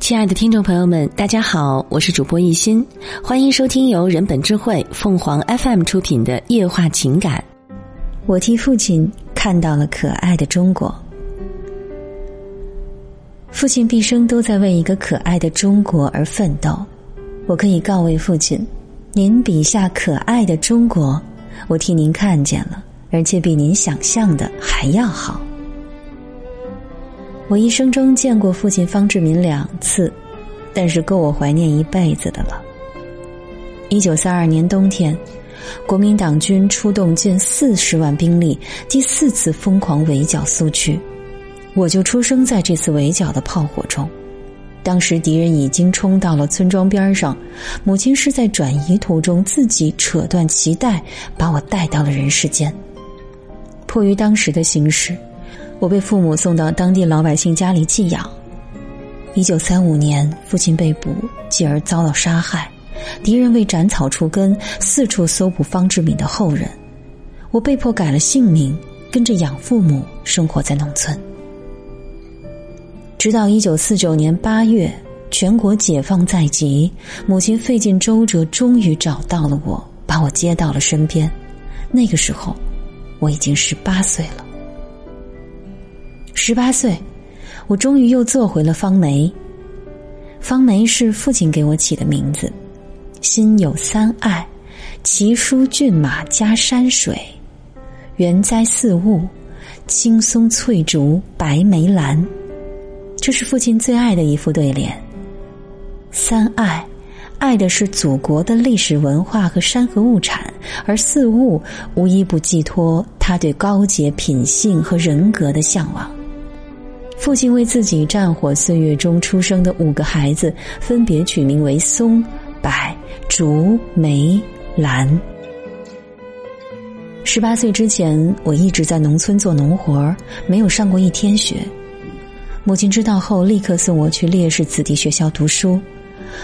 亲爱的听众朋友们，大家好，我是主播一心，欢迎收听由人本智慧凤凰 FM 出品的《夜话情感》。我替父亲看到了可爱的中国。父亲毕生都在为一个可爱的中国而奋斗。我可以告慰父亲，您笔下可爱的中国，我替您看见了，而且比您想象的还要好。我一生中见过父亲方志敏两次，但是够我怀念一辈子的了。一九三二年冬天，国民党军出动近四十万兵力，第四次疯狂围剿苏区，我就出生在这次围剿的炮火中。当时敌人已经冲到了村庄边上，母亲是在转移途中自己扯断脐带，把我带到了人世间。迫于当时的形势。我被父母送到当地老百姓家里寄养。一九三五年，父亲被捕，继而遭到杀害。敌人为斩草除根，四处搜捕方志敏的后人。我被迫改了姓名，跟着养父母生活在农村。直到一九四九年八月，全国解放在即，母亲费尽周折，终于找到了我，把我接到了身边。那个时候，我已经十八岁了。十八岁，我终于又做回了方梅。方梅是父亲给我起的名字。心有三爱：奇书骏马加山水，园栽四物，青松翠竹白梅兰。这是父亲最爱的一副对联。三爱，爱的是祖国的历史文化和山河物产；而四物，无一不寄托他对高洁品性和人格的向往。父亲为自己战火岁月中出生的五个孩子分别取名为松、柏、竹、梅、兰。十八岁之前，我一直在农村做农活没有上过一天学。母亲知道后，立刻送我去烈士子弟学校读书。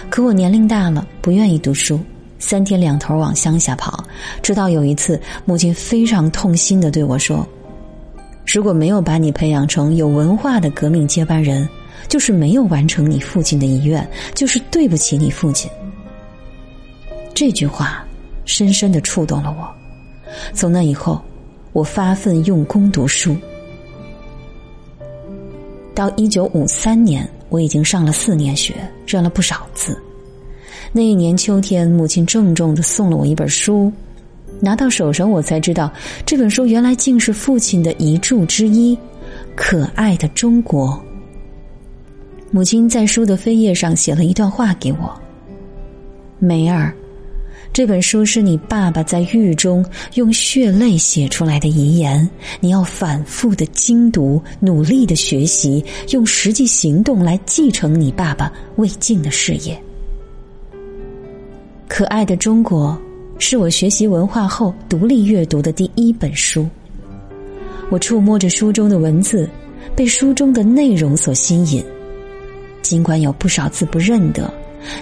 可我年龄大了，不愿意读书，三天两头往乡下跑。直到有一次，母亲非常痛心的对我说。如果没有把你培养成有文化的革命接班人，就是没有完成你父亲的遗愿，就是对不起你父亲。这句话深深的触动了我。从那以后，我发奋用功读书。到一九五三年，我已经上了四年学，认了不少字。那一年秋天，母亲郑重的送了我一本书。拿到手上，我才知道这本书原来竟是父亲的遗著之一，《可爱的中国》。母亲在书的扉页上写了一段话给我：“梅儿，这本书是你爸爸在狱中用血泪写出来的遗言，你要反复的精读，努力的学习，用实际行动来继承你爸爸未尽的事业。”可爱的中国。是我学习文化后独立阅读的第一本书。我触摸着书中的文字，被书中的内容所吸引。尽管有不少字不认得，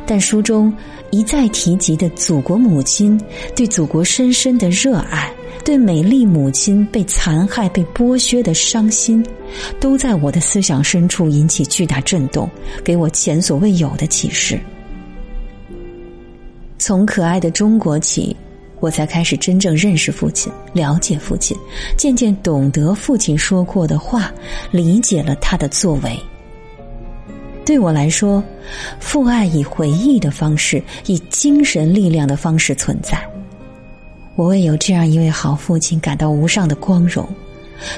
但书中一再提及的祖国母亲，对祖国深深的热爱，对美丽母亲被残害、被剥削的伤心，都在我的思想深处引起巨大震动，给我前所未有的启示。从可爱的中国起，我才开始真正认识父亲，了解父亲，渐渐懂得父亲说过的话，理解了他的作为。对我来说，父爱以回忆的方式，以精神力量的方式存在。我为有这样一位好父亲感到无上的光荣。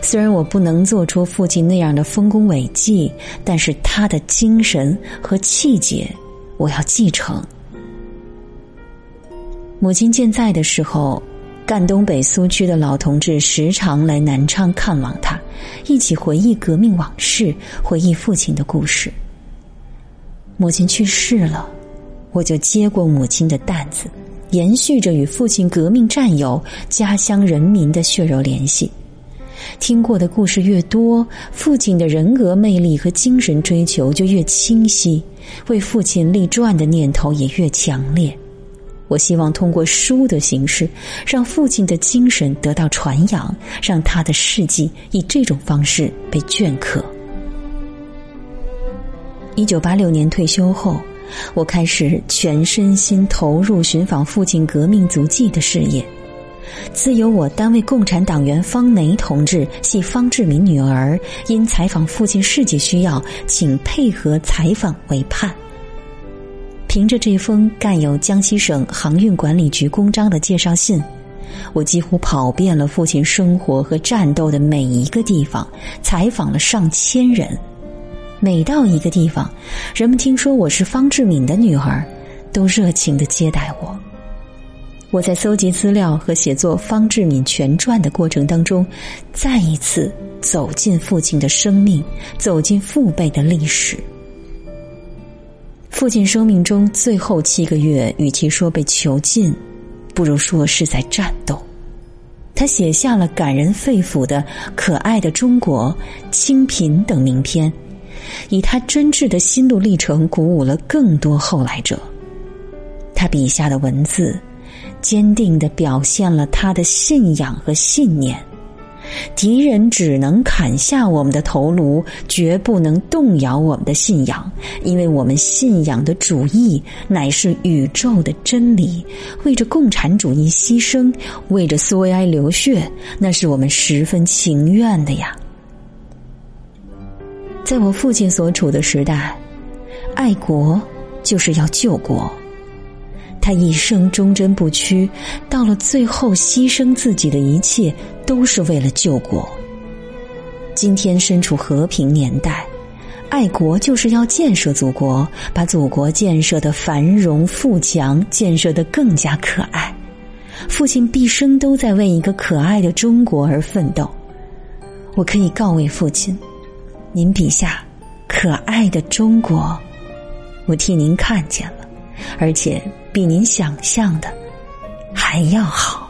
虽然我不能做出父亲那样的丰功伟绩，但是他的精神和气节，我要继承。母亲健在的时候，赣东北苏区的老同志时常来南昌看望他，一起回忆革命往事，回忆父亲的故事。母亲去世了，我就接过母亲的担子，延续着与父亲革命战友、家乡人民的血肉联系。听过的故事越多，父亲的人格魅力和精神追求就越清晰，为父亲立传的念头也越强烈。我希望通过书的形式，让父亲的精神得到传扬，让他的事迹以这种方式被镌刻。一九八六年退休后，我开始全身心投入寻访父亲革命足迹的事业。自有我单位共产党员方梅同志系方志敏女儿，因采访父亲事迹需要，请配合采访为盼。凭着这封盖有江西省航运管理局公章的介绍信。我几乎跑遍了父亲生活和战斗的每一个地方，采访了上千人。每到一个地方，人们听说我是方志敏的女儿，都热情的接待我。我在搜集资料和写作《方志敏全传》的过程当中，再一次走进父亲的生命，走进父辈的历史。父亲生命中最后七个月，与其说被囚禁。不如说是在战斗。他写下了感人肺腑的《可爱的中国》《清贫》等名篇，以他真挚的心路历程鼓舞了更多后来者。他笔下的文字，坚定的表现了他的信仰和信念。敌人只能砍下我们的头颅，绝不能动摇我们的信仰，因为我们信仰的主义乃是宇宙的真理。为着共产主义牺牲，为着苏维埃流血，那是我们十分情愿的呀。在我父亲所处的时代，爱国就是要救国。他一生忠贞不屈，到了最后牺牲自己的一切，都是为了救国。今天身处和平年代，爱国就是要建设祖国，把祖国建设的繁荣富强，建设的更加可爱。父亲毕生都在为一个可爱的中国而奋斗。我可以告慰父亲，您笔下可爱的中国，我替您看见了，而且。比您想象的还要好。